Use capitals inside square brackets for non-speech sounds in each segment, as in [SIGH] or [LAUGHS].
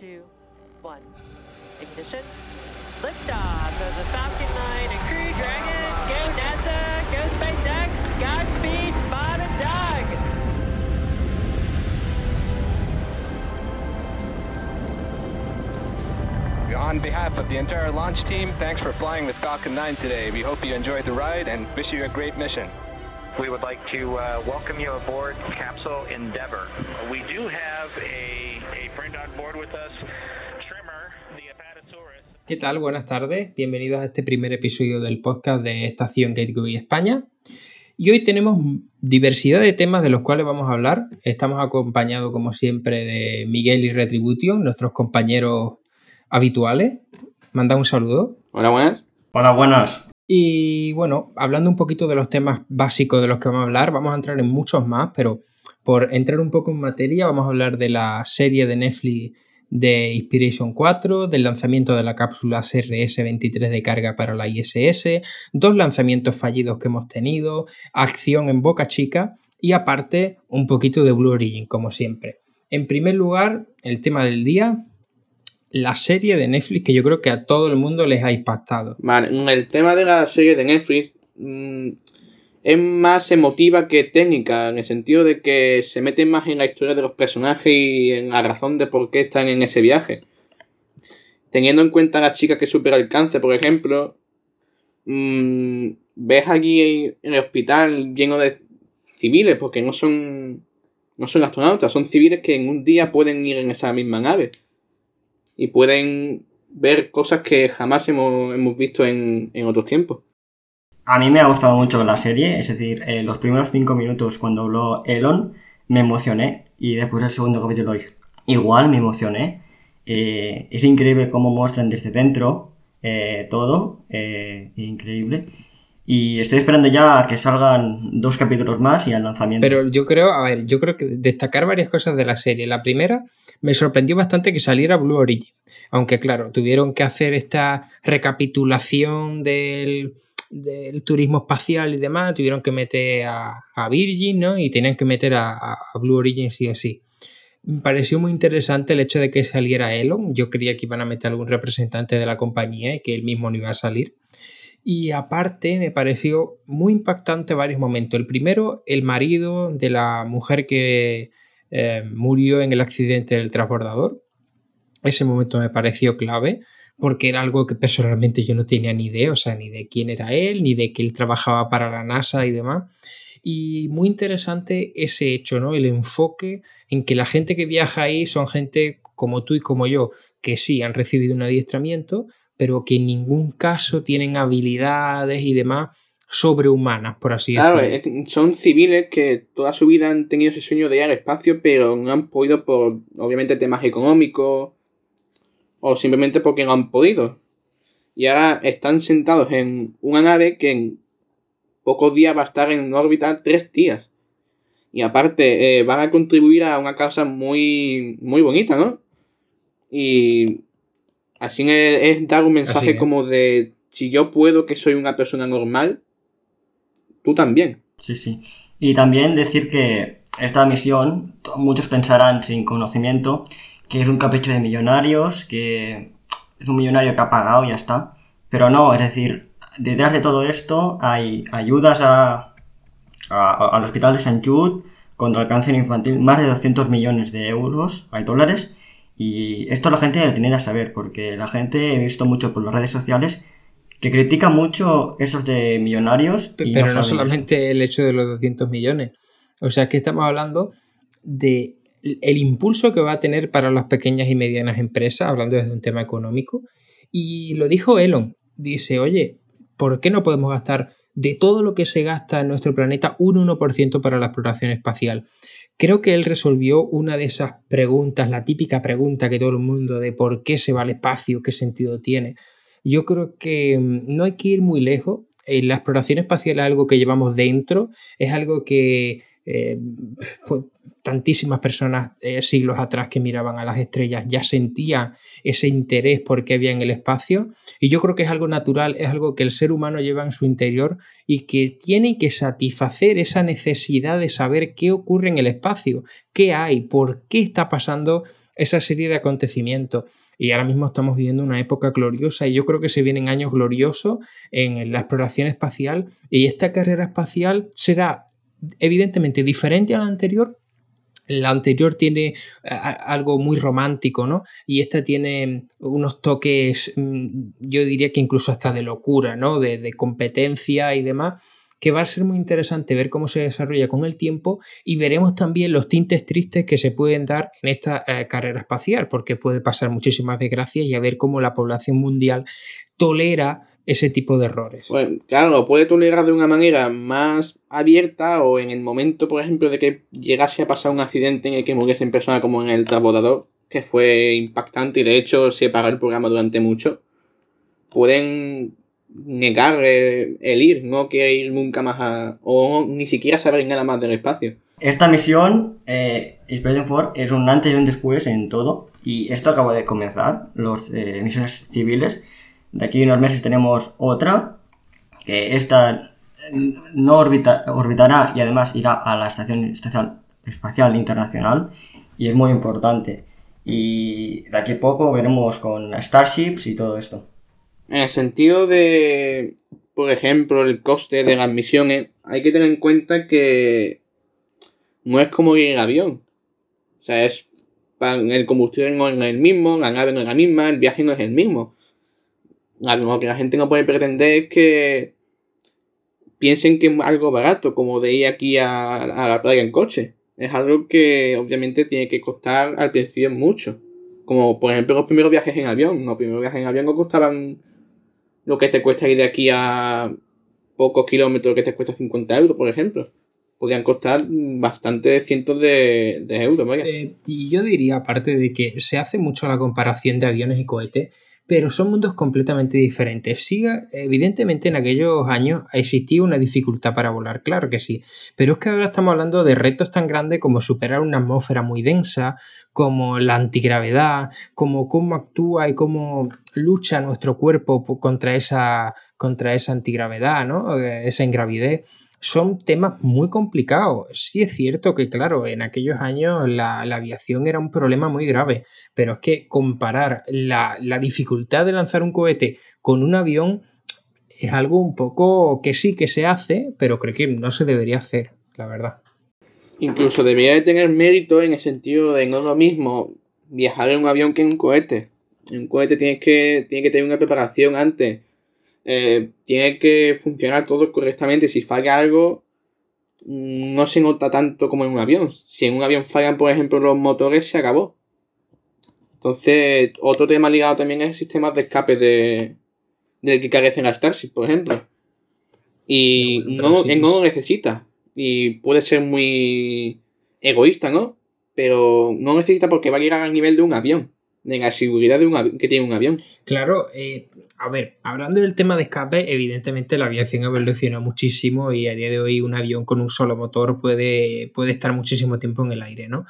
two, one. Ignition. Liftoff of the Falcon 9 and Crew Dragon. Go NASA. Go SpaceX. Godspeed, Bob and Doug. On behalf of the entire launch team, thanks for flying with Falcon 9 today. We hope you enjoyed the ride and wish you a great mission. We would like to uh, welcome you aboard Capsule Endeavour. We do have a, a friend on board with us, Trimmer, the Apatosaurus. ¿Qué tal? Buenas tardes. Bienvenidos a este primer episodio del podcast de Estación Gateway España. Y hoy tenemos diversidad de temas de los cuales vamos a hablar. Estamos acompañados, como siempre, de Miguel y Retribution, nuestros compañeros habituales. Manda un saludo. Hola, buenas. Hola, buenas. Y bueno, hablando un poquito de los temas básicos de los que vamos a hablar, vamos a entrar en muchos más, pero por entrar un poco en materia, vamos a hablar de la serie de Netflix de Inspiration 4, del lanzamiento de la cápsula CRS-23 de carga para la ISS, dos lanzamientos fallidos que hemos tenido, acción en Boca Chica y aparte un poquito de Blue Origin, como siempre. En primer lugar, el tema del día, la serie de Netflix que yo creo que a todo el mundo les ha impactado. Vale, el tema de la serie de Netflix mmm, es más emotiva que técnica, en el sentido de que se mete más en la historia de los personajes y en la razón de por qué están en ese viaje. Teniendo en cuenta a la chica que supera el cáncer, por ejemplo, mmm, ves allí en el hospital lleno de civiles, porque no son, no son astronautas, son civiles que en un día pueden ir en esa misma nave y pueden ver cosas que jamás hemos, hemos visto en, en, otros tiempos. A mí me ha gustado mucho la serie, es decir, eh, los primeros cinco minutos cuando habló Elon me emocioné y después el segundo capítulo igual me emocioné. Eh, es increíble cómo muestran desde dentro eh, todo, eh, increíble. Y estoy esperando ya a que salgan dos capítulos más y al lanzamiento. Pero yo creo, a ver, yo creo que destacar varias cosas de la serie. La primera, me sorprendió bastante que saliera Blue Origin. Aunque, claro, tuvieron que hacer esta recapitulación del, del turismo espacial y demás. Tuvieron que meter a, a Virgin, ¿no? Y tenían que meter a, Blue Origin sí o sí. Me pareció muy interesante el hecho de que saliera Elon. Yo creía que iban a meter algún representante de la compañía y que él mismo no iba a salir. Y aparte me pareció muy impactante varios momentos. El primero, el marido de la mujer que eh, murió en el accidente del transbordador. Ese momento me pareció clave porque era algo que personalmente yo no tenía ni idea, o sea, ni de quién era él, ni de que él trabajaba para la NASA y demás. Y muy interesante ese hecho, ¿no? El enfoque en que la gente que viaja ahí son gente como tú y como yo, que sí han recibido un adiestramiento, pero que en ningún caso tienen habilidades y demás sobrehumanas, por así claro, decirlo. Claro, son civiles que toda su vida han tenido ese sueño de ir al espacio, pero no han podido por, obviamente, temas económicos o simplemente porque no han podido. Y ahora están sentados en una nave que en pocos días va a estar en órbita tres días. Y aparte, eh, van a contribuir a una causa muy, muy bonita, ¿no? Y Así es, es dar un mensaje como de si yo puedo que soy una persona normal, tú también. Sí, sí. Y también decir que esta misión, muchos pensarán sin conocimiento, que es un capricho de millonarios, que es un millonario que ha pagado y ya está. Pero no, es decir, detrás de todo esto hay ayudas a, a, al Hospital de St. Jude contra el cáncer infantil, más de 200 millones de euros, hay dólares, y esto la gente lo tiene que saber, porque la gente he visto mucho por las redes sociales que critica mucho esos de millonarios. Pero no, no solamente esto. el hecho de los 200 millones. O sea, que estamos hablando de el impulso que va a tener para las pequeñas y medianas empresas, hablando desde un tema económico. Y lo dijo Elon. Dice, oye, ¿por qué no podemos gastar de todo lo que se gasta en nuestro planeta un 1% para la exploración espacial? Creo que él resolvió una de esas preguntas, la típica pregunta que todo el mundo de por qué se va al espacio, qué sentido tiene. Yo creo que no hay que ir muy lejos. La exploración espacial es algo que llevamos dentro, es algo que eh, pues, tantísimas personas eh, siglos atrás que miraban a las estrellas ya sentían ese interés por qué había en el espacio y yo creo que es algo natural, es algo que el ser humano lleva en su interior y que tiene que satisfacer esa necesidad de saber qué ocurre en el espacio, qué hay, por qué está pasando esa serie de acontecimientos. Y ahora mismo estamos viviendo una época gloriosa y yo creo que se vienen años gloriosos en la exploración espacial y esta carrera espacial será evidentemente diferente a la anterior, la anterior tiene eh, algo muy romántico, ¿no? Y esta tiene unos toques, mm, yo diría que incluso hasta de locura, ¿no? De, competencia y demás, que va a ser muy interesante ver cómo se desarrolla con el tiempo y veremos también los tintes tristes que se pueden dar en esta eh, carrera espacial, porque puede pasar muchísimas desgracias y a ver cómo la población mundial tolera ese tipo de errores. Pues claro, lo puede tolerar de una manera más abierta o en el momento, por ejemplo, de que llegase a pasar un accidente en el que muriese en persona como en el transbordador, que fue impactante y de hecho se paró el programa durante mucho, pueden negar el, ir, no quiere ir nunca más a, o ni siquiera saber nada más del espacio. Esta misión, eh, Expedition 4, es un antes y un después en todo, y esto acaba de comenzar, las eh, misiones civiles, de aquí unos meses tenemos otra, que esta no orbitará y además irá a la Estación Espacial Internacional y es muy importante. Y de aquí a poco veremos con Starships y todo esto. En el sentido de, por ejemplo, el coste de las misiones, hay que tener en cuenta que no es como ir en avión. O sea, es el combustible no es el mismo, la nave no es la misma, el viaje no es el mismo lo que la gente no puede pretender es que piensen que es algo barato, como de ir aquí a, la playa en coche. Es algo que obviamente tiene que costar al principio mucho. Como por ejemplo los primeros viajes en avión. Los primeros viajes en avión no costaban lo que te cuesta ir de aquí a pocos kilómetros que te cuesta 50 euros, por ejemplo. Podrían costar bastante cientos de, euros, eh, y yo diría, aparte de que se hace mucho la comparación de aviones y cohetes, pero son mundos completamente diferentes. Siga, evidentemente en aquellos años existía una dificultad para volar, claro que sí, pero es que ahora estamos hablando de retos tan grandes como superar una atmósfera muy densa, como la antigravedad, como cómo actúa y cómo lucha nuestro cuerpo contra esa, contra esa antigravedad, ¿no? esa ingravidez son temas muy complicados. Sí es cierto que, claro, en aquellos años la, aviación era un problema muy grave, pero es que comparar la, dificultad de lanzar un cohete con un avión es algo un poco que sí que se hace, pero creo que no se debería hacer, la verdad. Incluso debería de tener mérito en el sentido de no lo mismo viajar en un avión que en un cohete. En un cohete tienes que, tiene que tener una preparación antes eh, tiene que funcionar todo correctamente. Si falla algo, no se nota tanto como en un avión. Si en un avión fallan, por ejemplo, los motores, se acabó. Entonces, otro tema ligado también es el sistema de escape de, del que carecen las Starship, por ejemplo. Y no, no lo necesita. Y puede ser muy egoísta, ¿no? Pero no necesita porque va a llegar al nivel de un avión de la seguridad de un que tiene un avión. Claro, eh, a ver, hablando del tema de escape, evidentemente la aviación ha evolucionado muchísimo y a día de hoy un avión con un solo motor puede, puede estar muchísimo tiempo en el aire, ¿no?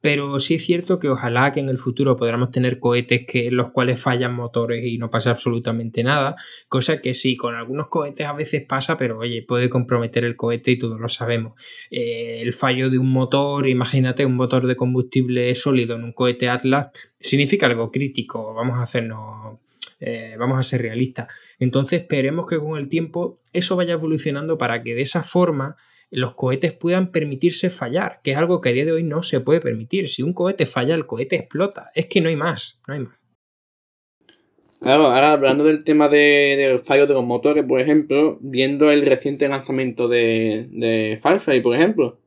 Pero sí es cierto que ojalá que en el futuro podamos tener cohetes que, los cuales fallan motores y no pasa absolutamente nada. Cosa que sí, con algunos cohetes a veces pasa, pero oye, puede comprometer el cohete y todos lo sabemos. Eh, el fallo de un motor, imagínate un motor de combustible sólido en un cohete Atlas, significa algo crítico. Vamos a hacernos eh, vamos a ser realistas. Entonces esperemos que con el tiempo eso vaya evolucionando para que de esa forma los cohetes puedan permitirse fallar, que es algo que a día de hoy no se puede permitir. Si un cohete falla, el cohete explota. Es que no hay más, no hay más. Claro, ahora hablando del tema de, del fallo de los motores, por ejemplo, viendo el reciente lanzamiento de, de Firefly, por ejemplo,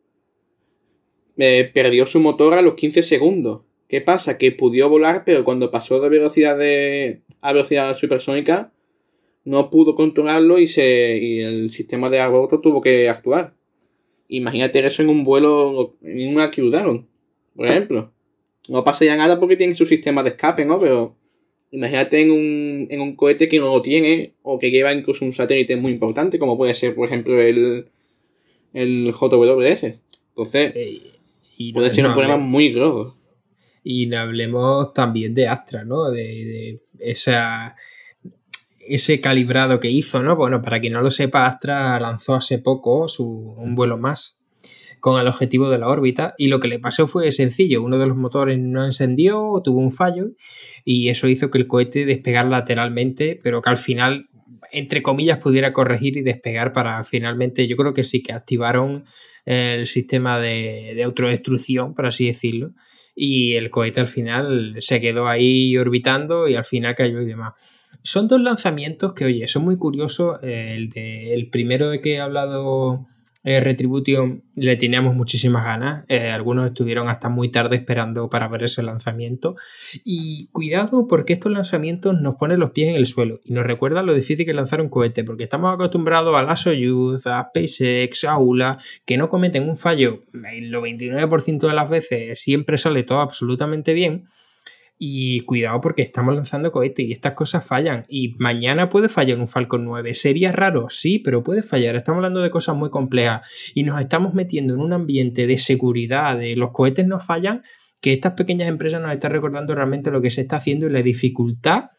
eh, perdió su motor a los 15 segundos. ¿Qué pasa? Que pudo volar, pero cuando pasó de velocidad de, a velocidad supersónica, no pudo controlarlo y, se, y el sistema de aborto tuvo que actuar. Imagínate eso en un vuelo, en una Q-Down, por ejemplo. No pasa ya nada porque tiene su sistema de escape, ¿no? Pero imagínate en un, en un cohete que no lo tiene o que lleva incluso un satélite muy importante, como puede ser, por ejemplo, el, el JWS. Entonces, puede ser un problema muy grave. Y hablemos también de Astra, ¿no? De, esa ese calibrado que hizo, ¿no? Bueno, para quien no lo sepa, Astra lanzó hace poco su, un vuelo más con el objetivo de la órbita y lo que le pasó fue sencillo, uno de los motores no encendió, tuvo un fallo y eso hizo que el cohete despegara lateralmente, pero que al final entre comillas, pudiera corregir y despegar para finalmente, yo creo que sí que activaron el sistema de, de autodestrucción, por así decirlo, y el cohete al final se quedó ahí orbitando y al final cayó y demás. Son dos lanzamientos que, oye, son muy curiosos. El, de, el primero de que he hablado eh, Retribution le teníamos muchísimas ganas. Eh, algunos estuvieron hasta muy tarde esperando para ver ese lanzamiento. Y cuidado porque estos lanzamientos nos ponen los pies en el suelo y nos recuerdan lo difícil que es lanzar un cohete, porque estamos acostumbrados a la Soyuz, a SpaceX, a ULA, que no cometen un fallo. El 99% de las veces siempre sale todo absolutamente bien y cuidado porque estamos lanzando cohetes y estas cosas fallan. Y mañana puede fallar un Falcon 9. ¿Sería raro? Sí, pero puede fallar. Estamos hablando de cosas muy complejas. Y nos estamos metiendo en un ambiente de seguridad, de los cohetes no fallan, que estas pequeñas empresas nos están recordando realmente lo que se está haciendo y la dificultad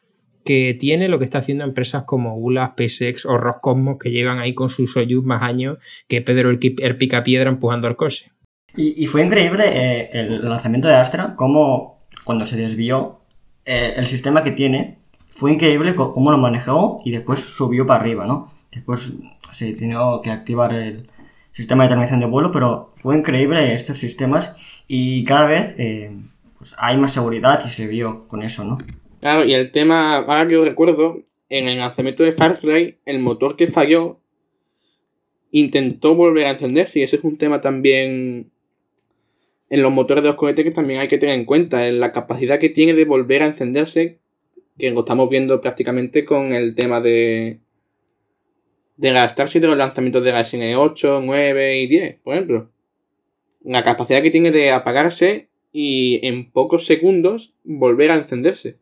que tiene lo que está haciendo empresas como ULA, SpaceX o Roscosmos que llevan ahí con sus Soyuz más años que Pedro el, Pica Piedra empujando al coche. Y, fue increíble eh, el lanzamiento de Astra, cómo cuando se desvió, eh, el sistema que tiene fue increíble cómo lo manejó y después subió para arriba, ¿no? Después se tuvo que activar el sistema de determinación de vuelo, pero fue increíble estos sistemas y cada vez eh, pues hay más seguridad y se vio con eso, ¿no? Claro, y el tema, ahora que yo recuerdo, en el lanzamiento de Firefly, el motor que falló intentó volver a encenderse y ese es un tema también en los motores de los cohetes que también hay que tener en cuenta, en la capacidad que tiene de volver a encenderse, que lo estamos viendo prácticamente con el tema de, de la Starship de los lanzamientos de la SN8, 9 y 10, por ejemplo. La capacidad que tiene de apagarse y en pocos segundos volver a encenderse.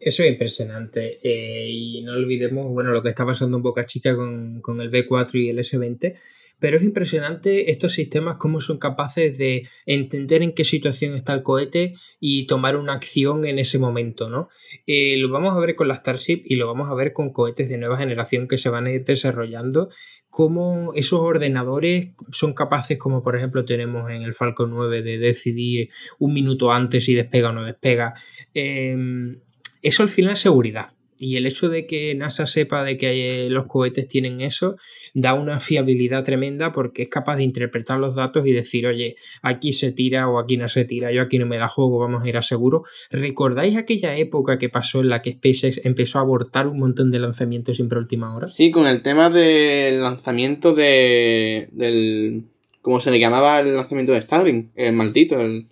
Eso es impresionante. Eh, y no olvidemos, bueno, lo que está pasando en Boca Chica con, con el B4 y el S20, pero es impresionante estos sistemas cómo son capaces de entender en qué situación está el cohete y tomar una acción en ese momento, ¿no? Eh, lo vamos a ver con la Starship y lo vamos a ver con cohetes de nueva generación que se van a ir desarrollando, cómo esos ordenadores son capaces, como por ejemplo tenemos en el Falcon 9, de decidir un minuto antes si despega o no despega. Em, eso al final es seguridad. Y el hecho de que NASA sepa de que los cohetes tienen eso da una fiabilidad tremenda porque es capaz de interpretar los datos y decir, oye, aquí se tira o aquí no se tira, yo aquí no me la juego, vamos a ir a seguro. ¿Recordáis aquella época que pasó en la que SpaceX empezó a abortar un montón de lanzamientos siempre a última hora? Sí, con el tema del lanzamiento de, del... ¿Cómo se le llamaba el lanzamiento de Starlink? El maldito, el...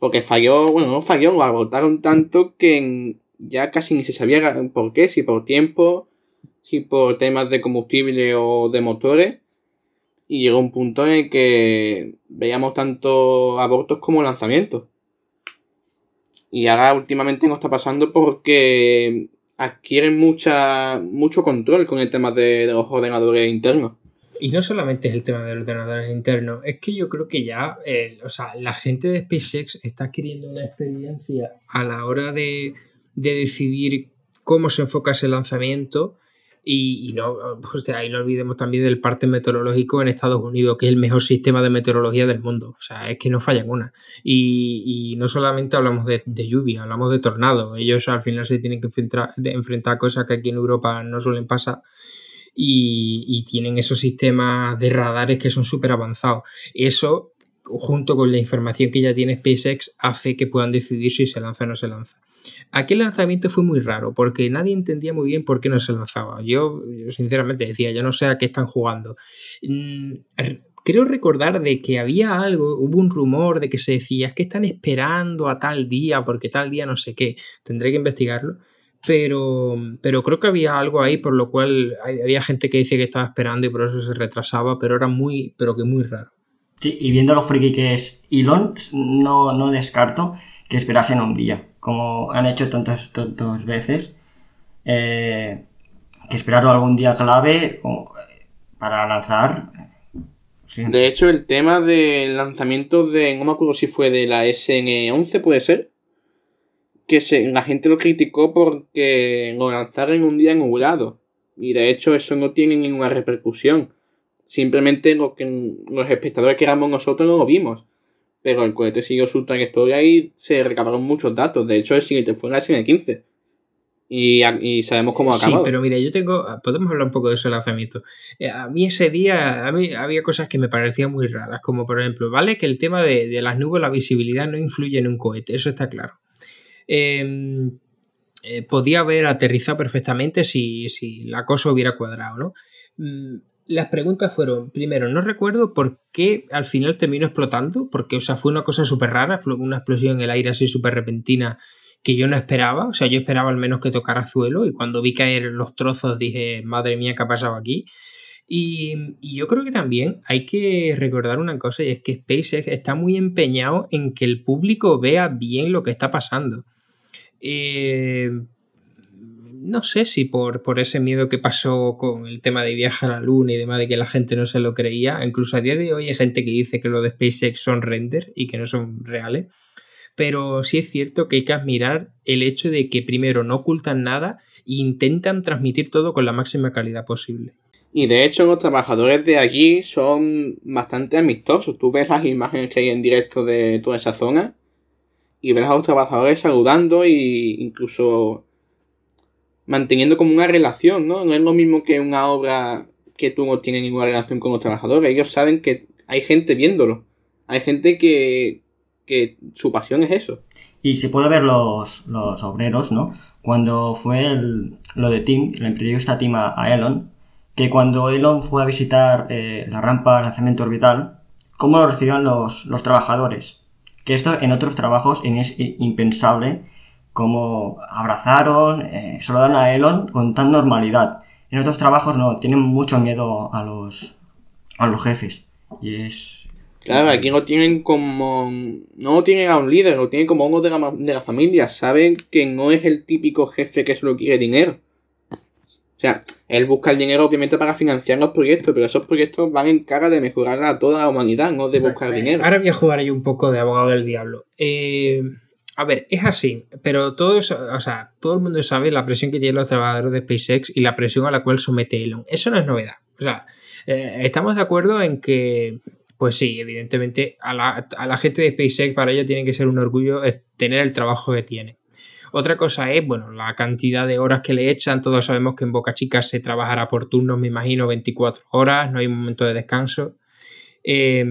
Porque falló, bueno, no falló, abortaron tanto que ya casi ni se sabía por qué, si por tiempo sí por temas de combustible o de motores. Y llegó un punto en el que veíamos tanto abortos como lanzamientos. Y ahora últimamente no está pasando porque adquieren mucha, mucho control con el tema de, los ordenadores internos. Y no solamente es el tema de los ordenadores internos, es que yo creo que ya, eh, o sea, la gente de SpaceX está adquiriendo una experiencia a la hora de, de decidir cómo se enfoca ese lanzamiento y, no, o sea, y no olvidemos también del parte meteorológico en Estados Unidos, que es el mejor sistema de meteorología del mundo. O sea, es que no falla una. Y, no solamente hablamos de, lluvia, hablamos de tornados. Ellos al final se tienen que enfrentar, de enfrentar cosas que aquí en Europa no suelen pasar. Y, y tienen esos sistemas de radares que son súper avanzados. Eso junto con la información que ya tiene SpaceX, hace que puedan decidir si se lanza o no se lanza. Aquel lanzamiento fue muy raro porque nadie entendía muy bien por qué no se lanzaba. Yo, sinceramente decía, yo no sé a qué están jugando. Mm, creo recordar de que había algo, hubo un rumor de que se decía es que están esperando a tal día porque tal día no sé qué. Tendré que investigarlo. Pero, pero creo que había algo ahí por lo cual había gente que dice que estaba esperando y por eso se retrasaba, pero era muy, pero que muy raro. Sí, y viendo lo friki que es Elon, no, no descarto que esperasen un día, como han hecho tantas, tantas veces, eh, que esperaron algún día clave para lanzar. De hecho, el tema del lanzamiento de, no me acuerdo si fue de la SN11, puede ser, que se, la gente lo criticó porque lo lanzaron un día en lado Y de hecho eso no tiene ninguna repercusión Simplemente lo que los espectadores que éramos nosotros no lo vimos. Pero el cohete siguió su trayectoria y se recabaron muchos datos. De hecho, el siguiente fue en la SN15. Y, y, sabemos cómo acabó. Sí, pero mira, yo tengo. Podemos hablar un poco de ese lanzamiento. Eh, a mí ese día a mí había cosas que me parecían muy raras, como por ejemplo, vale que el tema de, de las nubes, la visibilidad no influye en un cohete, eso está claro. Eh, eh, podía haber aterrizado perfectamente si, si, la cosa hubiera cuadrado, ¿no? Las preguntas fueron, primero, no recuerdo por qué al final terminó explotando, porque, o sea, fue una cosa súper rara, una explosión en el aire así súper repentina que yo no esperaba, o sea, yo esperaba al menos que tocara suelo y cuando vi caer los trozos dije, madre mía, ¿qué ha pasado aquí? Y, y, yo creo que también hay que recordar una cosa y es que SpaceX está muy empeñado en que el público vea bien lo que está pasando. Eh, no sé si por, por, ese miedo que pasó con el tema de viajar a la luna y demás, de que la gente no se lo creía. Incluso a día de hoy hay gente que dice que lo de SpaceX son render y que no son reales. Pero sí es cierto que hay que admirar el hecho de que primero no ocultan nada e intentan transmitir todo con la máxima calidad posible. Y de hecho los trabajadores de allí son bastante amistosos. Tú ves las imágenes que hay en directo de toda esa zona y ver a los trabajadores saludando e incluso manteniendo como una relación, ¿no? No es lo mismo que una obra que tú no tienes ninguna relación con los trabajadores. Ellos saben que hay gente viéndolo. Hay gente que, que su pasión es eso. Y se puede ver los, los obreros, ¿no? Cuando fue lo de Tim, la entrevista Tim a, a, Elon, que cuando Elon fue a visitar eh, la rampa de lanzamiento orbital, ¿cómo lo recibían los, los trabajadores? Que esto en otros trabajos es impensable, como abrazaron, eh, saludaron a Elon con tan normalidad. En otros trabajos no, tienen mucho miedo a los, a los jefes. Y es... Claro, aquí no tienen como... No tienen a un líder, lo tienen como uno de la, de la familia. Saben que no es el típico jefe que solo quiere dinero. O sea, él busca el dinero obviamente para financiar los proyectos, pero esos proyectos van en cara de mejorar a toda la humanidad, no de buscar dinero. Ahora voy a jugar ahí un poco de abogado del diablo. Eh, a ver, es así, pero todos, o sea, todo el mundo sabe la presión que tienen los trabajadores de SpaceX y la presión a la cual somete Elon. Eso no es novedad. O sea, eh, estamos de acuerdo en que, pues sí, evidentemente a la, a la gente de SpaceX para ella tiene que ser un orgullo tener el trabajo que tiene. Otra cosa es, bueno, la cantidad de horas que le echan. Todos sabemos que en Boca Chica se trabajará por turnos, me imagino, 24 horas, no hay un momento de descanso. Eh,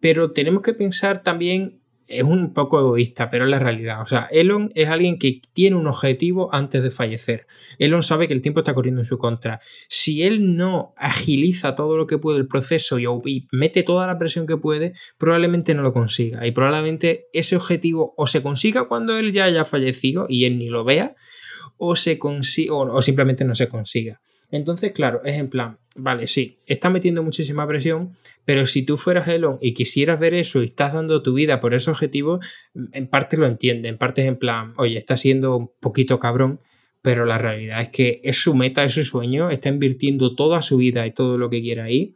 pero tenemos que pensar también es un poco egoísta, pero es la realidad. O sea, Elon es alguien que tiene un objetivo antes de fallecer. Elon sabe que el tiempo está corriendo en su contra. Si él no agiliza todo lo que puede el proceso y, mete toda la presión que puede, probablemente no lo consiga. Y probablemente ese objetivo o se consiga cuando él ya haya fallecido y él ni lo vea, o, se o simplemente no se consiga. Entonces, claro, es en plan, vale, sí, está metiendo muchísima presión, pero si tú fueras Elon y quisieras ver eso y estás dando tu vida por ese objetivo, en parte lo entiende, en parte es en plan, oye, está siendo un poquito cabrón, pero la realidad es que es su meta, es su sueño, está invirtiendo toda su vida y todo lo que quiera ahí.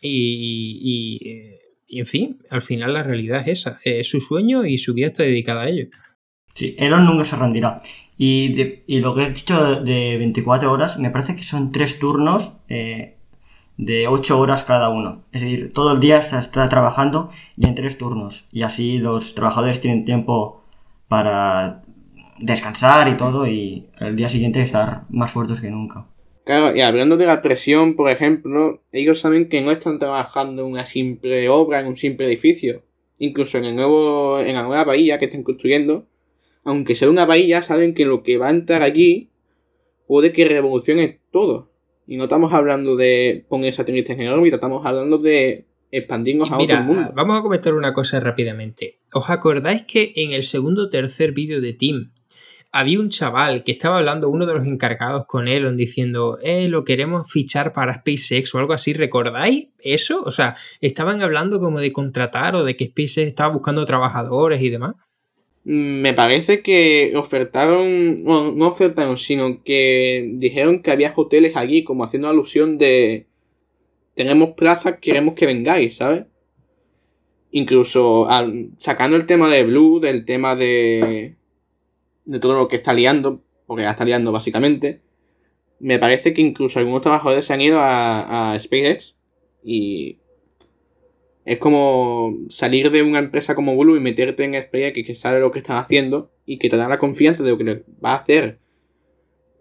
Y, y, en fin, al final la realidad es esa, es su sueño y su vida está dedicada a ello. Sí, Elon nunca se rendirá. Y, y lo que he dicho de 24 horas, me parece que son tres turnos eh, de 8 horas cada uno. Es decir, todo el día está, está, trabajando y en tres turnos. Y así los trabajadores tienen tiempo para descansar y todo y el día siguiente estar más fuertes que nunca. Claro, y hablando de la presión, por ejemplo, ellos saben que no están trabajando en una simple obra, en un simple edificio. Incluso en el nuevo, en la nueva bahía que están construyendo, aunque sea una bahía, saben que lo que va a entrar allí puede que revolucione todo. Y no estamos hablando de poner satélites en órbita, estamos hablando de expandirnos a otro mundo. Vamos a comentar una cosa rápidamente. ¿Os acordáis que en el segundo o tercer vídeo de Team había un chaval que estaba hablando, uno de los encargados con Elon, diciendo, eh, lo queremos fichar para SpaceX o algo así? ¿Recordáis eso? O sea, estaban hablando como de contratar o de que SpaceX estaba buscando trabajadores y demás. Me parece que ofertaron, no, no ofertaron, sino que dijeron que había hoteles allí, como haciendo alusión de tenemos plazas, queremos que vengáis, ¿sabes? Incluso sacando el tema de Blue, del tema de, de todo lo que está liando, porque ya está liando básicamente, me parece que incluso algunos trabajadores se han ido a, a SpaceX Y es como salir de una empresa como Blue y meterte en SpaceX que sabe lo que están haciendo y que te da la confianza de lo que va a hacer.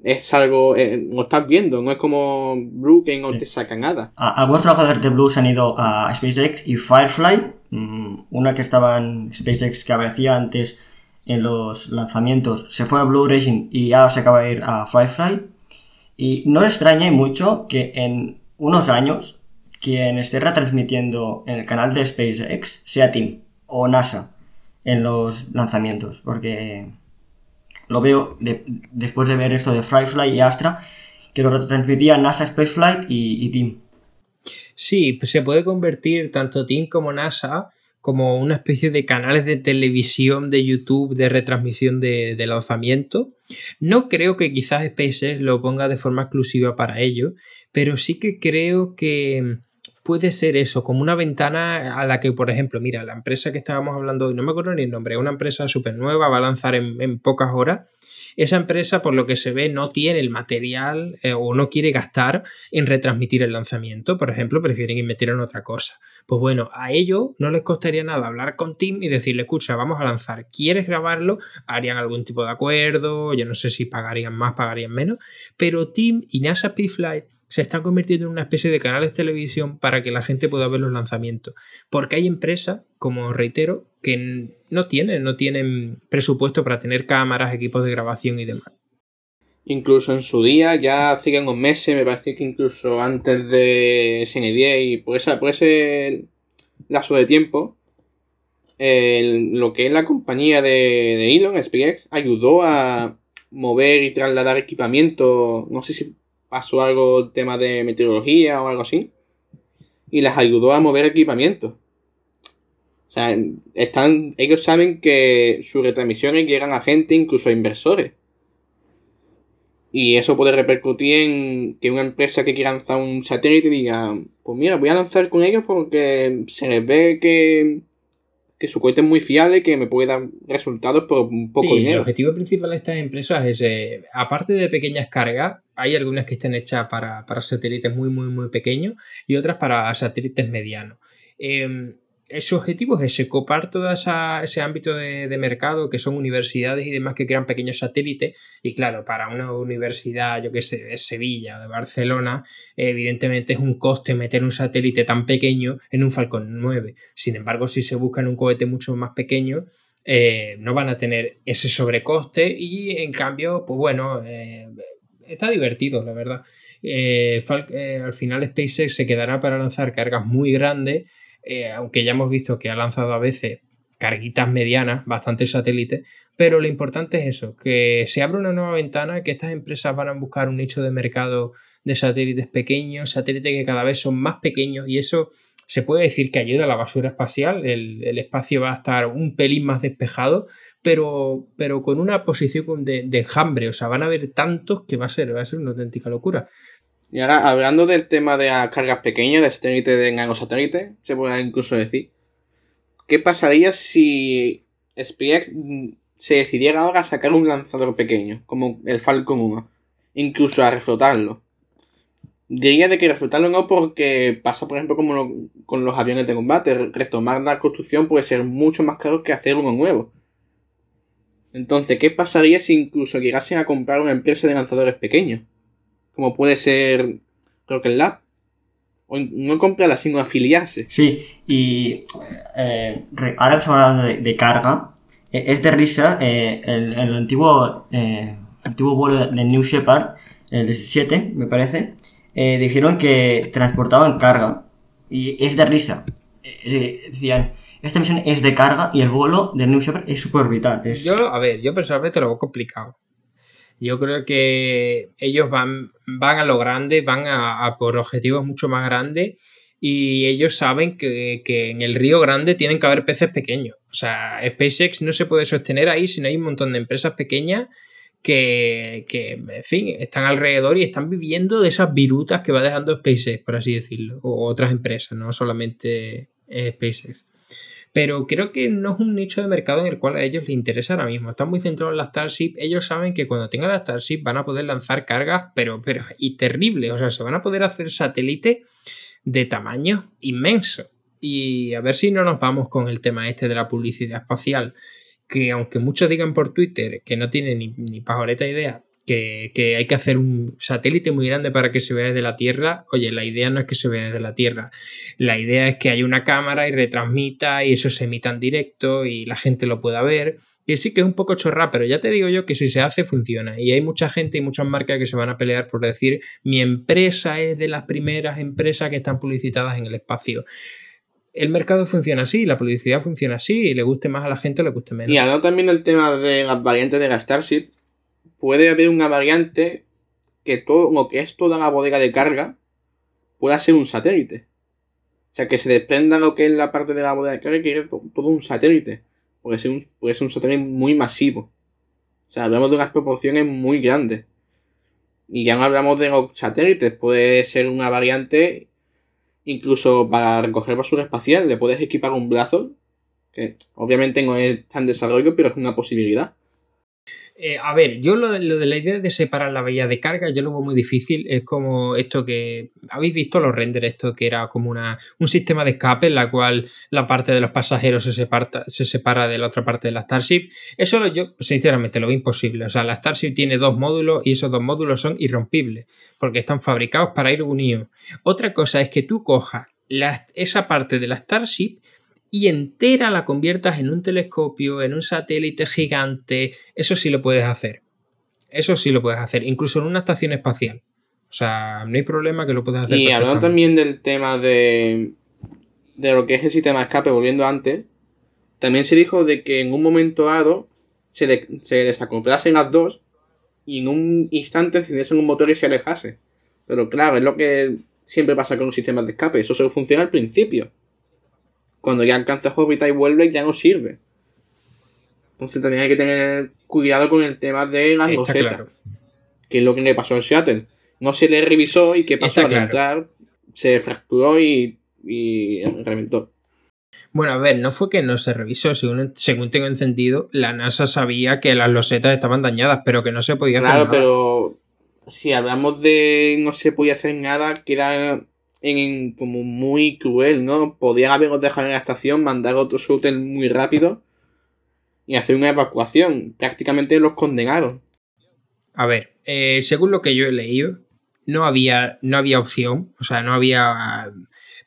Es algo, eh, lo estás viendo, no es como Blue que no te saca nada. Algunos trabajadores de Blue se han ido a SpaceX y Firefly, mm, una que estaba en SpaceX que aparecía antes en los lanzamientos, se fue a Blue Origin y ahora se acaba de ir a Firefly. Y no extrañe mucho que en unos años quien esté retransmitiendo en el canal de SpaceX sea Team o NASA en los lanzamientos, porque lo veo después de ver esto de Firefly y Astra, que lo retransmitía NASA Spaceflight y, y Team. Sí, pues se puede convertir tanto Team como NASA como una especie de canales de televisión de YouTube de retransmisión de, lanzamiento. No creo que quizás SpaceX lo ponga de forma exclusiva para ello, pero sí que creo que puede ser eso, como una ventana a la que, por ejemplo, mira, la empresa que estábamos hablando hoy, no me acuerdo ni el nombre, una empresa súper nueva, va a lanzar en pocas horas esa empresa, por lo que se ve, no tiene el material eh, o no quiere gastar en retransmitir el lanzamiento. Por ejemplo, prefieren invertir en otra cosa. Pues bueno, a ellos no les costaría nada hablar con Tim y decirle, escucha, vamos a lanzar, ¿quieres grabarlo? Harían algún tipo de acuerdo, yo no sé si pagarían más, pagarían menos, pero Tim y NASA P-Flight se están convirtiendo en una especie de canales de televisión para que la gente pueda ver los lanzamientos. Porque hay empresas, como reitero, que no tienen, no tienen presupuesto para tener cámaras, equipos de grabación y demás. Incluso en su día, ya hace unos meses, me parece que incluso antes de SN10 y por, esa, por ese lazo de tiempo, lo que es la compañía de, de Elon, SpaceX, ayudó a mover y trasladar equipamiento, no sé si pasó algo, tema de meteorología o algo así, y las ayudó a mover equipamiento. O sea, están, ellos saben que sus retransmisiones llegan a gente, incluso a inversores. Y eso puede repercutir en que una empresa que quiera lanzar un satélite diga, pues mira, voy a lanzar con ellos porque se les ve que que su cohete es muy fiable y que me puede dar resultados por un poco dinero. El objetivo principal de estas empresas es, eh, aparte de pequeñas cargas, hay algunas que estén hechas para, para satélites muy, muy, muy pequeños y otras para satélites medianos. Eh, su objetivo es ese, copar todo ese ámbito de, mercado que son universidades y demás que crean pequeños satélites. Y claro, para una universidad, yo que sé, de Sevilla o de Barcelona, evidentemente es un coste meter un satélite tan pequeño en un Falcon 9. Sin embargo, si se busca en un cohete mucho más pequeño, eh, no van a tener ese sobrecoste y en cambio, pues bueno, eh, está divertido, la verdad. Eh, al final SpaceX se quedará para lanzar cargas muy grandes eh, aunque ya hemos visto que ha lanzado a veces carguitas medianas, bastantes satélites, pero lo importante es eso, que se abre una nueva ventana, que estas empresas van a buscar un nicho de mercado de satélites pequeños, satélites que cada vez son más pequeños y eso se puede decir que ayuda a la basura espacial, el, espacio va a estar un pelín más despejado, pero, pero con una posición de, de enjambre, o sea, van a haber tantos que va a ser, va a ser una auténtica locura. Y ahora, hablando del tema de las cargas pequeñas, de satélite de nanosatélite, se puede incluso decir, ¿qué pasaría si SpaceX se decidiera ahora a sacar un lanzador pequeño, como el Falcon 1, incluso a reflotarlo? Diría de que reflotarlo no porque pasa, por ejemplo, como con los aviones de combate, retomar la construcción puede ser mucho más caro que hacer uno nuevo. Entonces, ¿qué pasaría si incluso llegasen a comprar una empresa de lanzadores pequeños? Como puede ser Rocket Lab. O no comprarla, sino afiliarse. Sí, y eh, ahora que estamos hablando de, carga, e, es de risa eh, el, antiguo, eh, antiguo vuelo de New Shepard, el 17, me parece, dijeron que transportaban carga. Y es de risa. decían, esta misión es de carga y el vuelo de New Shepard es súper vital. Yo, a ver, yo personalmente lo veo complicado. Yo creo que ellos van, van a lo grande, van a, por objetivos mucho más grandes y ellos saben que, en el río grande tienen que haber peces pequeños. O sea, SpaceX no se puede sostener ahí si no hay un montón de empresas pequeñas que, en fin, están alrededor y están viviendo de esas virutas que va dejando SpaceX, por así decirlo, o otras empresas, no solamente eh, SpaceX pero creo que no es un nicho de mercado en el cual a ellos les interesa ahora mismo. Están muy centrados en la Starship. Ellos saben que cuando tengan la Starship van a poder lanzar cargas, pero, pero, y terrible. O sea, se van a poder hacer satélites de tamaño inmenso. Y a ver si no nos vamos con el tema este de la publicidad espacial, que aunque muchos digan por Twitter que no tienen ni, ni pajoreta idea, que, hay que hacer un satélite muy grande para que se vea desde la Tierra, oye, la idea no es que se vea desde la Tierra, la idea es que haya una cámara y retransmita y eso se emita en directo y la gente lo pueda ver. Que sí que es un poco chorra, pero ya te digo yo que si se hace funciona. Y hay mucha gente y muchas marcas que se van a pelear por decir mi empresa es de las primeras empresas que están publicitadas en el espacio el mercado funciona así, la publicidad funciona así, y le guste más a la gente le guste menos. Y hablando también del tema de las variantes de la Starship, puede haber una variante que todo lo que es toda la bodega de carga pueda ser un satélite. O sea, que se desprenda lo que es la parte de la bodega de carga que todo un satélite. Puede ser un, un satélite muy masivo. O sea, hablamos de unas proporciones muy grandes. Y ya no hablamos de los satélites, puede ser una variante Incluso para recoger basura espacial le puedes equipar un brazo, que obviamente no es tan desarrollo, pero es una posibilidad. Eh, a ver, yo lo, de la idea de separar la vía de carga, yo lo veo muy difícil. Es como esto que. ¿Habéis visto los renders? Esto que era como una, un sistema de escape en la cual la parte de los pasajeros se separa, se separa de la otra parte de la Starship. Eso yo, sinceramente, lo veo imposible. O sea, la Starship tiene dos módulos y esos dos módulos son irrompibles porque están fabricados para ir unidos. Otra cosa es que tú cojas esa parte de la Starship y entera la conviertas en un telescopio, en un satélite gigante, eso sí lo puedes hacer. Eso sí lo puedes hacer, incluso en una estación espacial. O sea, no hay problema que lo puedas hacer. Y hablando también del tema de, de lo que es el sistema de escape, volviendo antes, también se dijo de que en un momento dado se, se desacoplasen las dos y en un instante encendiesen un motor y se alejase. Pero claro, es lo que siempre pasa con los sistemas de escape. Eso solo funciona al principio cuando ya alcanza órbita y vuelve ya no sirve. Entonces también hay que tener cuidado con el tema de las losetas. Que es lo que le pasó al Seattle. No se le revisó y qué pasó al entrar, se fracturó y, y, reventó. Bueno, a ver, no fue que no se revisó, según, según tengo entendido, la NASA sabía que las losetas estaban dañadas, pero que no se podía hacer nada. Claro, pero si hablamos de no se podía hacer nada, queda en, como muy cruel, ¿no? Podían haberlos dejado en la estación, mandar otro shuttle muy rápido y hacer una evacuación. Prácticamente los condenaron. A ver, eh, según lo que yo he leído, no había, no había opción, o sea, no había...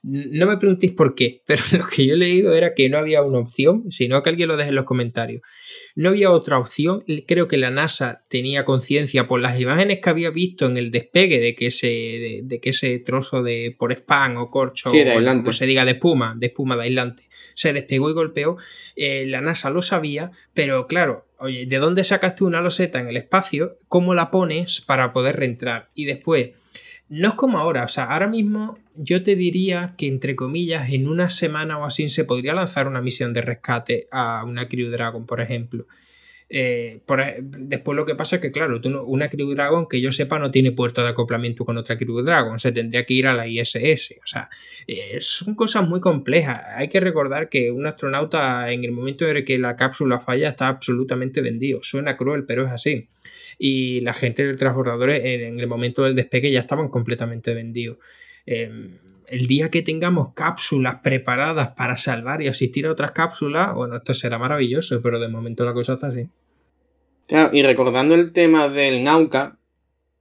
No me preguntéis por qué, [LAUGHS] pero lo que yo he leído era que no había una opción, sino que alguien lo deje en los comentarios. No había otra opción. Creo que la NASA tenía conciencia por las imágenes que había visto en el despegue de que ese, de, que ese trozo de por spam o corcho, o como se diga, de espuma, de espuma de aislante, se despegó y golpeó. Eh, la NASA lo sabía, pero claro, oye, ¿de dónde sacaste una loseta en el espacio? ¿Cómo la pones para poder reentrar? Y después no es como ahora, o sea, ahora mismo yo te diría que entre comillas en una semana o así se podría lanzar una misión de rescate a una Crew Dragon, por ejemplo. Eh, después lo que pasa es que, claro, una Crew Dragon que yo sepa no tiene puerto de acoplamiento con otra Crew Dragon, se tendría que ir a la ISS. O sea, eh, son cosas muy complejas. Hay que recordar que un astronauta en el momento en que la cápsula falla está absolutamente vendido. Suena cruel, pero es así y la gente del transbordador en, el momento del despegue ya estaban completamente vendidos. Em, el día que tengamos cápsulas preparadas para salvar y asistir a otras cápsulas, bueno, esto será maravilloso, pero de momento la cosa está así. Claro, y recordando el tema del Nauca,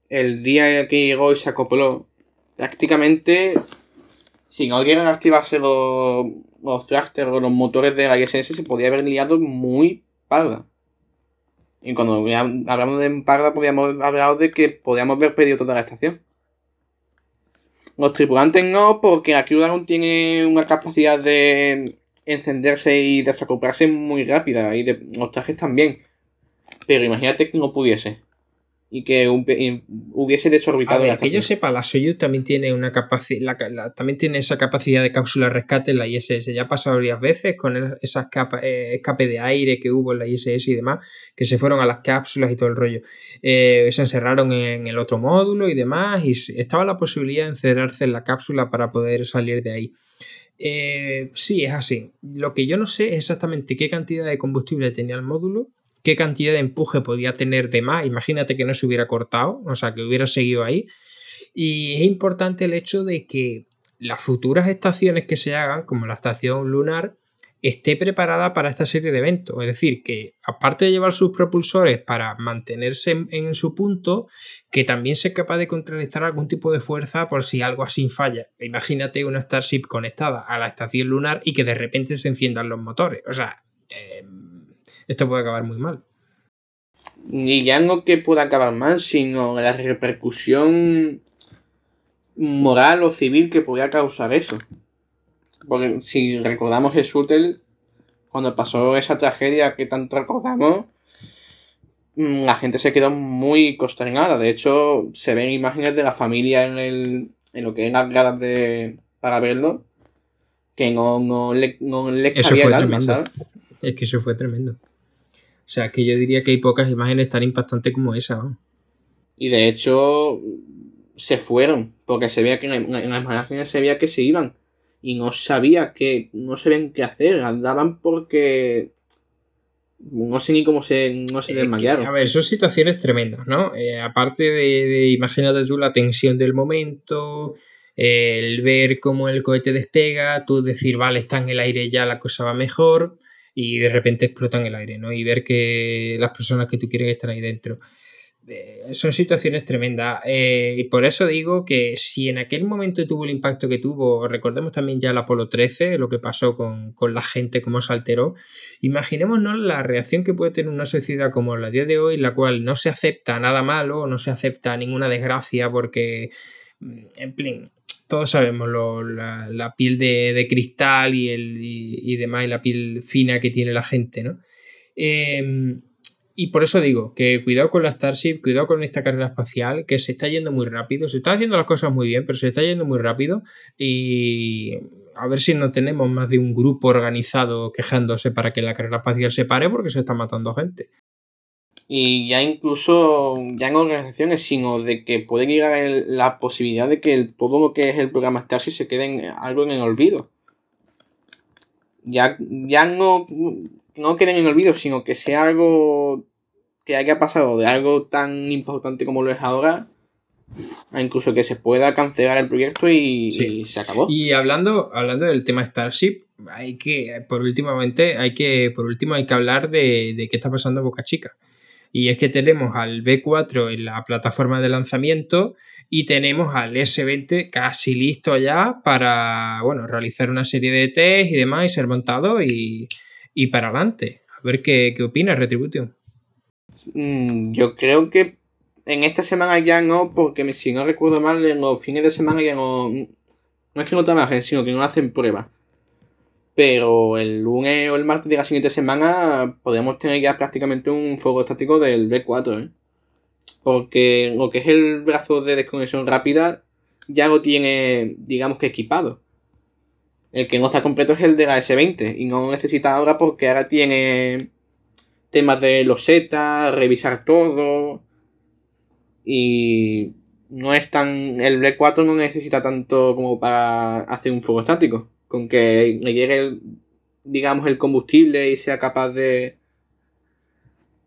el día que llegó y se acopló, prácticamente, si no quieran activarse los, los thrusters o los motores de la ISS, se podía haber liado muy parda. Y cuando hablamos de parda, podíamos hablar de que podíamos haber perdido toda la estación. Los tripulantes no, porque la Crew tiene una capacidad de encenderse y desacoplarse muy rápida. Y de, los trajes también. Pero imagínate que no pudiese y que hubiese desorbitado a ver, que yo sepa la Soyuz también tiene una capacidad también tiene esa capacidad de cápsula rescate en la ISS ya ha pasado varias veces con esas capas eh, escape de aire que hubo en la ISS y demás que se fueron a las cápsulas y todo el rollo. Eh, se encerraron en el otro módulo y demás y estaba la posibilidad de encerrarse en la cápsula para poder salir de ahí. Eh, sí, es así. Lo que yo no sé es exactamente qué cantidad de combustible tenía el módulo qué cantidad de empuje podía tener de más. Imagínate que no se hubiera cortado, o sea, que hubiera seguido ahí. Y es importante el hecho de que las futuras estaciones que se hagan, como la estación lunar, esté preparada para esta serie de eventos. Es decir, que aparte de llevar sus propulsores para mantenerse en, su punto, que también sea capaz de contrarrestar algún tipo de fuerza por si algo así falla. Imagínate una Starship conectada a la estación lunar y que de repente se enciendan los motores. O sea, eh, esto puede acabar muy mal. Y ya no que pueda acabar mal, sino la repercusión moral o civil que podría causar eso. Porque si recordamos el Shuttle, cuando pasó esa tragedia que tanto recordamos, mm, la gente se quedó muy consternada. De hecho, se ven imágenes de la familia en, el, en lo que es las gradas de, para verlo, que no, no le, no le cabía el alma, ¿sabes? Es que eso fue tremendo. O sea, que yo diría que hay pocas imágenes tan impactantes como esa. ¿no? Y de hecho, se fueron, porque se veía que en, las imágenes se veía que se iban. Y no sabía que, no sabían qué hacer, andaban porque no sé ni cómo se, no se desmayaron. a ver, son situaciones tremendas, ¿no? Eh, aparte de, de, imagínate tú la tensión del momento, el ver cómo el cohete despega, tú decir, vale, está en el aire ya, la cosa va mejor y de repente explotan el aire, ¿no? Y ver que las personas que tú quieres están ahí dentro. Eh, son situaciones tremendas. Eh, y por eso digo que si en aquel momento tuvo el impacto que tuvo, recordemos también ya el Apolo 13, lo que pasó con, la gente, cómo se alteró, imaginémonos la reacción que puede tener una sociedad como la día de hoy, la cual no se acepta nada malo, no se acepta ninguna desgracia, porque, mm, en fin, todos sabemos la, piel de, cristal y, el, y, demás, y la piel fina que tiene la gente, ¿no? Em, y por eso digo que cuidado con la Starship, cuidado con esta carrera espacial, que se está yendo muy rápido, se está haciendo las cosas muy bien, pero se está yendo muy rápido y a ver si no tenemos más de un grupo organizado quejándose para que la carrera espacial se pare porque se está matando gente y ya incluso, ya en organizaciones, sino de que puede llegar la posibilidad de que todo lo que es el programa Starship se quede en, algo en el olvido. Ya, ya no, no queden en el olvido, sino que sea algo que haya pasado de algo tan importante como lo es ahora, incluso que se pueda cancelar el proyecto y, se acabó. Y hablando, hablando del tema Starship, hay que, por últimamente, hay que, por último hay que hablar de, de qué está pasando en Boca Chica. Y es que tenemos al B4 en la plataforma de lanzamiento y tenemos al S20 casi listo ya para bueno, realizar una serie de test y demás y ser montado y, para adelante. A ver qué, qué opinas, Retribution. Mm, yo creo que en esta semana ya no, porque si no recuerdo mal, en los fines de semana ya no. No es que no trabajen, sino que no hacen pruebas. Pero el lunes o el martes de la siguiente semana podemos tener ya prácticamente un fuego estático del B4, ¿eh? Porque lo que es el brazo de desconexión rápida ya lo tiene, digamos que equipado. El que no está completo es el de la S20 y no necesita ahora porque ahora tiene temas de los Z, revisar todo y no es tan el B4 no necesita tanto como para hacer un fuego estático con que le llegue, digamos, el combustible y sea capaz de,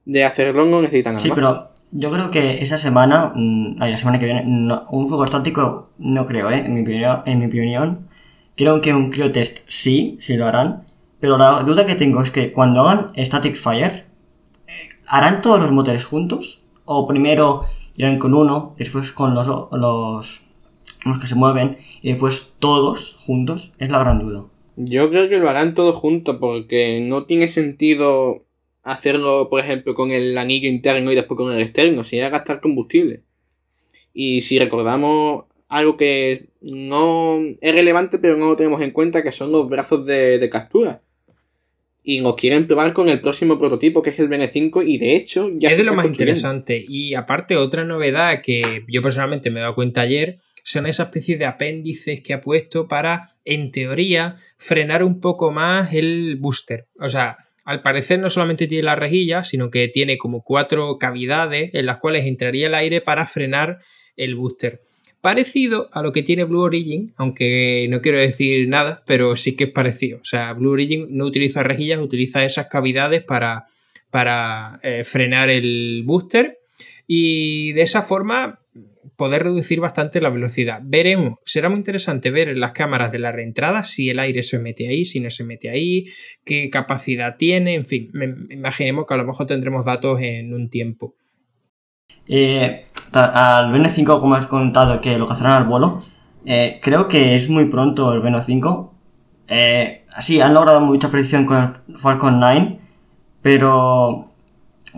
de hacerlo, no necesita nada. Sí, pero yo creo que esa semana, mm, la semana que viene, un fuego estático no creo, ¿eh? En mi opinión, en mi opinión. Creo que un test sí, sí lo harán. Pero la duda que tengo es que cuando hagan Static Fire, ¿harán todos los motores juntos? ¿O primero irán con uno, después con los, los los que se mueven y después todos juntos, es la gran duda. Yo creo que lo harán todos juntos porque no tiene sentido hacerlo, por ejemplo, con el anillo interno y después con el externo, si a gastar combustible. Y si recordamos algo que no es relevante pero no lo tenemos en cuenta, que son los brazos de, captura. Y nos quieren probar con el próximo prototipo, que es el BN5, y de hecho ya... Es de lo más interesante. Y aparte, otra novedad que yo personalmente me he dado cuenta ayer son esa especie de apéndices que ha puesto para, en teoría, frenar un poco más el booster. O sea, al parecer no solamente tiene la rejilla, sino que tiene como cuatro cavidades en las cuales entraría el aire para frenar el booster. Parecido a lo que tiene Blue Origin, aunque no quiero decir nada, pero sí que es parecido. O sea, Blue Origin no utiliza rejillas, utiliza esas cavidades para, para eh, frenar el booster. Y de esa forma poder reducir bastante la velocidad. Veremos, será muy interesante ver en las cámaras de la reentrada si el aire se mete ahí, si no se mete ahí, qué capacidad tiene, en fin, imaginemos que a lo mejor tendremos datos en un tiempo. Eh, al Veno 5, como has contado, que lo cazarán al vuelo, eh, creo que es muy pronto el Veno 5. Eh, sí, han logrado mucha precisión con el Falcon 9, pero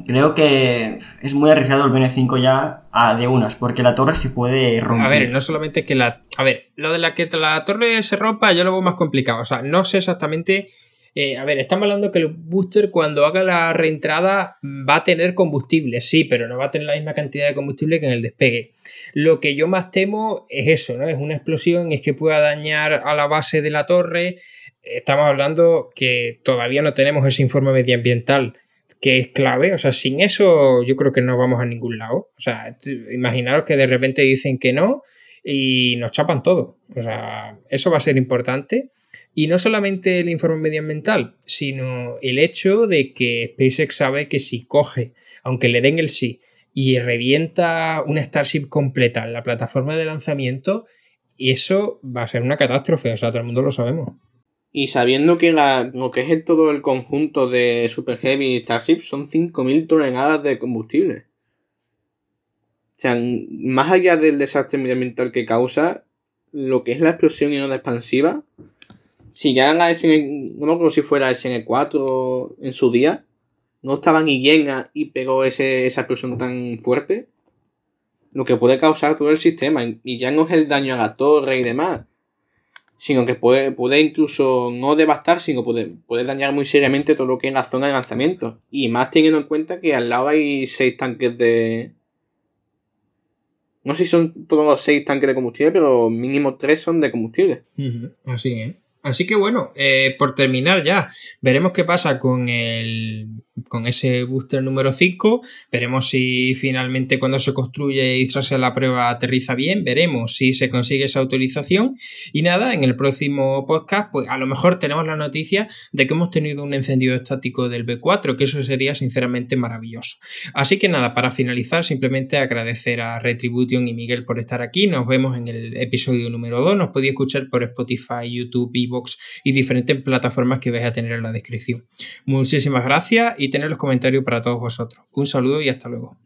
creo que es muy arriesgado el Veno 5 ya a de unas, porque la torre se puede romper. A ver, no solamente que la... A ver, lo de la que la torre se rompa yo lo veo más complicado. O sea, no sé exactamente eh, a ver, estamos hablando que el booster cuando haga la reentrada va a tener combustible, sí, pero no va a tener la misma cantidad de combustible que en el despegue. Lo que yo más temo es eso, ¿no? Es una explosión, es que pueda dañar a la base de la torre. Estamos hablando que todavía no tenemos ese informe medioambiental que es clave. O sea, sin eso yo creo que no vamos a ningún lado. O sea, imaginaros que de repente dicen que no y nos chapan todo. O sea, eso va a ser importante. Y no solamente el informe medioambiental, sino el hecho de que SpaceX sabe que si coge, aunque le den el sí, y revienta una Starship completa en la plataforma de lanzamiento, eso va a ser una catástrofe, o sea, todo el mundo lo sabemos. Y sabiendo que lo que es todo el conjunto de Super Heavy Starship son 5.000 toneladas de combustible. O sea, más allá del desastre medioambiental que causa, lo que es la explosión y onda expansiva, si ya la SN, no me acuerdo si fuera SN4 en su día, no estaba ni llena y pegó ese, esa explosión tan fuerte, lo que puede causar todo el sistema. Y ya no es el daño a la torre y demás, sino que puede, puede incluso no devastar, sino puede, puede dañar muy seriamente todo lo que es la zona de lanzamiento. Y más teniendo en cuenta que al lado hay seis tanques de. No sé si son todos los seis tanques de combustible, pero mínimo tres son de combustible. Así es. Así que bueno, eh, por terminar ya, veremos qué pasa con el con ese booster número 5. Veremos si finalmente cuando se construye y se la prueba aterriza bien. Veremos si se consigue esa autorización. Y nada, en el próximo podcast, pues a lo mejor tenemos la noticia de que hemos tenido un encendido estático del B4, que eso sería sinceramente maravilloso. Así que nada, para finalizar, simplemente agradecer a Retribution y Miguel por estar aquí. Nos vemos en el episodio número 2. Nos podéis escuchar por Spotify, YouTube, Evox y diferentes plataformas que vais a tener en la descripción. Muchísimas gracias y tener los comentarios para todos vosotros. Un saludo y hasta luego.